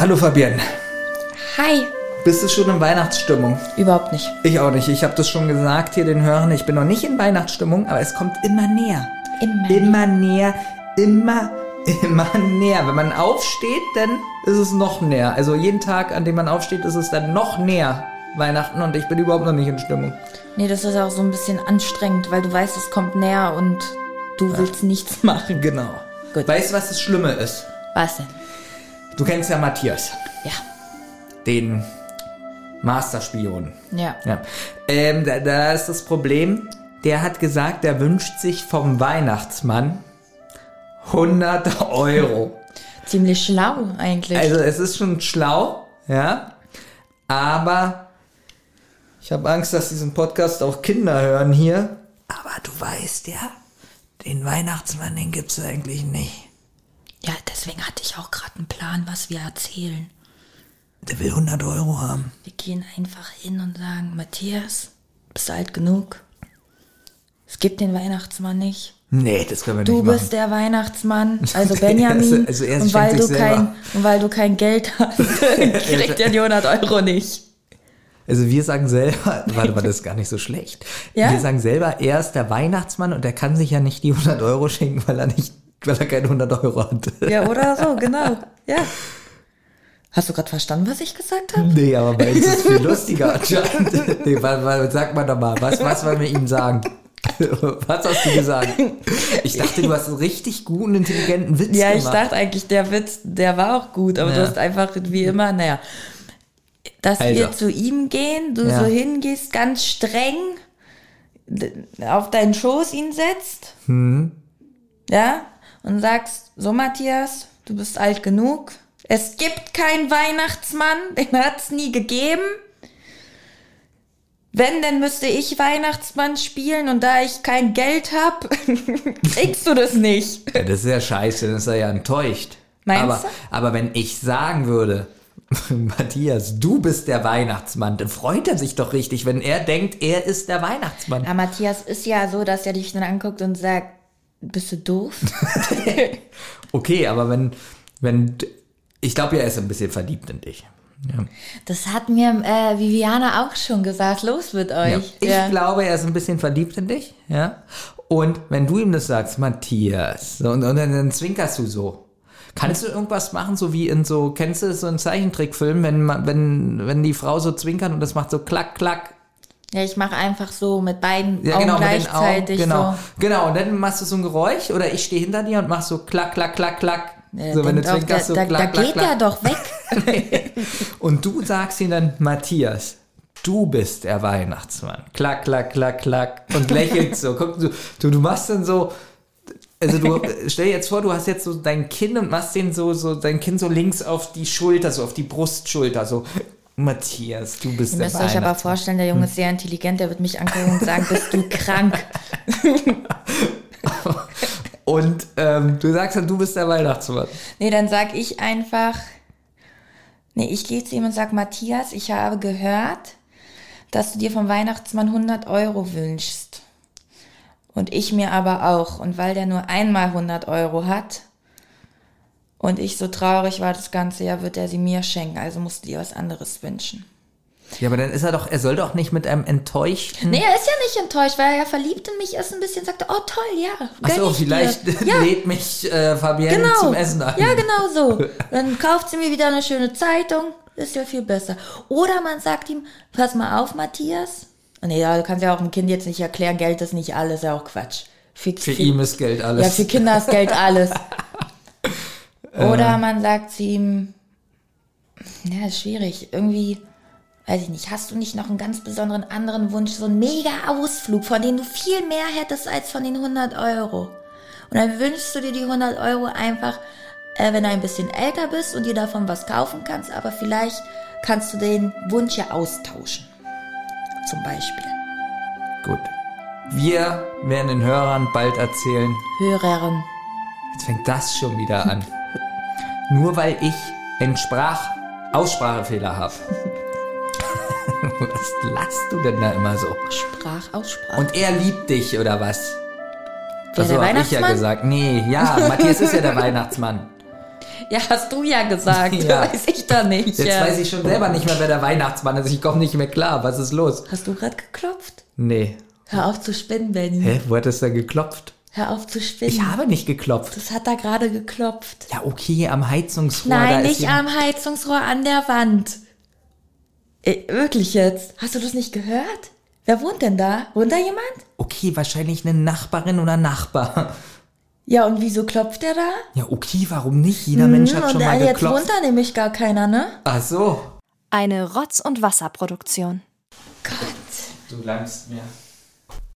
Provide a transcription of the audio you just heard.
Hallo Fabienne. Hi. Bist du schon in Weihnachtsstimmung? Überhaupt nicht. Ich auch nicht. Ich habe das schon gesagt hier den Hörern. Ich bin noch nicht in Weihnachtsstimmung, aber es kommt immer näher. Immer. Immer näher. Immer, immer näher. Wenn man aufsteht, dann ist es noch näher. Also jeden Tag, an dem man aufsteht, ist es dann noch näher. Weihnachten und ich bin überhaupt noch nicht in Stimmung. Nee, das ist auch so ein bisschen anstrengend, weil du weißt, es kommt näher und du willst nichts machen. Genau. Gut. Weißt du, was das Schlimme ist? Was denn? Du kennst ja Matthias, Ja. den Masterspion. Ja. Ja. Ähm, da, da ist das Problem, der hat gesagt, er wünscht sich vom Weihnachtsmann 100 Euro. Ziemlich schlau eigentlich. Also es ist schon schlau, ja, aber ich habe Angst, dass diesen Podcast auch Kinder hören hier. Aber du weißt ja, den Weihnachtsmann, den gibt's eigentlich nicht. Ja, deswegen hatte ich auch gerade einen Plan, was wir erzählen. Der will 100 Euro haben. Wir gehen einfach hin und sagen, Matthias, bist du alt genug? Es gibt den Weihnachtsmann nicht. Nee, das können wir Du nicht machen. bist der Weihnachtsmann, also Benjamin. Also- also und, weil du kein, und weil du kein Geld hast, kriegt er die 100 Euro nicht. Also wir sagen selber, warte mal, das ist gar nicht so schlecht. Ja? Wir sagen selber, er ist der Weihnachtsmann und er kann sich ja nicht die 100 Euro schenken, weil er nicht, weil er keine 100 Euro hat. Ja, oder so, genau. Ja. Hast du gerade verstanden, was ich gesagt habe? Nee, aber bei uns ist es viel lustiger anscheinend. Nee, wa- wa- sag mal doch mal, was, was wollen wir ihm sagen? Was hast du gesagt? Ich dachte, du hast einen richtig guten, intelligenten Witz Ja, ich gemacht. dachte eigentlich, der Witz, der war auch gut, aber Ja. du hast einfach wie immer, naja, dass Also. wir zu ihm gehen, du Ja. so hingehst, ganz streng auf deinen Schoß ihn setzt, Hm. ja, und sagst, so Matthias, du bist alt genug, es gibt keinen Weihnachtsmann, den hat's nie gegeben. Wenn, dann müsste ich Weihnachtsmann spielen und da ich kein Geld hab, kriegst du das nicht. Ja, das ist ja scheiße, dann ist er ja enttäuscht. Meinst aber, du? aber wenn ich sagen würde, Matthias, du bist der Weihnachtsmann, dann freut er sich doch richtig, wenn er denkt, er ist der Weihnachtsmann. Ja, Matthias ist ja so, dass er dich dann anguckt und sagt, bist du doof? Okay, aber wenn, wenn, ich glaube ja, er ist ein bisschen verliebt in dich. Ja. Das hat mir äh, Viviana auch schon gesagt. Los mit Ja. euch. Ich Ja. glaube, er ist ein bisschen verliebt in dich, ja. Und wenn du ihm das sagst, Matthias, und, und dann, dann zwinkerst du so. Kannst du irgendwas machen, so wie in so, kennst du so einen Zeichentrickfilm, wenn, man- wenn, wenn die Frau so zwinkert und das macht so klack, klack, ja, ich mache einfach so mit beiden Ja, Augen genau, den Augen. gleichzeitig Genau. so. genau, und dann machst du so ein Geräusch oder ich stehe hinter dir und mach so klack, klack, klack, klack. Ja, so, wenn du zwinkerst, so da, klack, da klack, geht klack. er doch weg. Und du sagst ihm dann, Matthias, du bist der Weihnachtsmann. Klack, klack, klack, klack. Und lächelst so. Guck, du, du, du machst dann so, also du, stell dir jetzt vor, du hast jetzt so dein Kinn und machst den so, so, dein Kinn so links auf die Schulter, so auf die Brustschulter, so. Matthias, du bist Ihr der müsst euch aber vorstellen, der Junge ist sehr intelligent, der wird mich angucken und sagen, bist du krank? Und ähm, du sagst dann, du bist der Weihnachtsmann. Nee, dann sag ich einfach, nee, ich gehe zu ihm und sag, Matthias, ich habe gehört, dass du dir vom Weihnachtsmann 100 Euro wünschst. Und ich mir aber auch. Und weil der nur einmal 100 Euro hat und ich so traurig war das ganze Jahr, wird er sie mir schenken. Also musst du dir was anderes wünschen. Ja, aber dann ist er doch, er soll doch nicht mit einem enttäuschten. Nee, er ist ja nicht enttäuscht, weil er ja verliebt in mich ist ein bisschen, sagte, oh toll, ja. Ach gönn so, ich dir. vielleicht Ja, lädt mich äh, Fabienne genau. zum Essen ein. Ja, genau so. Dann kauft sie mir wieder eine schöne Zeitung. Ist ja viel besser. Oder man sagt ihm, pass mal auf, Matthias. Nee, ja, du kannst ja auch dem Kind jetzt nicht erklären, Geld ist nicht alles, ist ja auch Quatsch. Für, Für ihn ist Geld alles. Ja, für Kinder ist Geld alles. Oder man sagt zu ihm, ja, ist schwierig. Irgendwie, weiß ich nicht, hast du nicht noch einen ganz besonderen anderen Wunsch, so einen mega Ausflug, von dem du viel mehr hättest als von den 100 Euro? Und dann wünschst du dir die 100 Euro einfach, äh, wenn du ein bisschen älter bist und dir davon was kaufen kannst, aber vielleicht kannst du den Wunsch ja austauschen. Zum Beispiel. Gut. Wir werden den Hörern bald erzählen. Hörern. Jetzt fängt das schon wieder an. Nur weil ich einen Sprach Aussprachefehler habe. Was lachst du denn da immer so? Sprachaussprache. Und er liebt dich, oder was? Wer, so der hab ich ja gesagt. Nee, ja, Matthias ist ja der Weihnachtsmann. Ja, hast du ja gesagt. Ja. Weiß ich doch nicht. Jetzt ja. weiß ich schon selber nicht mehr, wer der Weihnachtsmann ist. Ich komme nicht mehr klar. Was ist los? Hast du gerade geklopft? Nee. Hör auf zu spinnen, Benny. Hä? Wo hat das denn geklopft? Hör auf zu spinnen. Ich habe nicht geklopft. das hat da gerade geklopft. Ja, okay, am Heizungsrohr. Nein, nicht am Heizungsrohr an der Wand. Äh, wirklich jetzt? Hast du das nicht gehört? Wer wohnt denn da? Wohnt da jemand? Okay, wahrscheinlich eine Nachbarin oder Nachbar. Ja, und wieso klopft der da? Ja, okay, warum nicht? Jeder Mensch hat Hm, schon und mal äh, jetzt geklopft. wohnt da nämlich gar keiner, ne? Ach so. Eine Rotz- und Wasserproduktion. Gott. Du langst mir.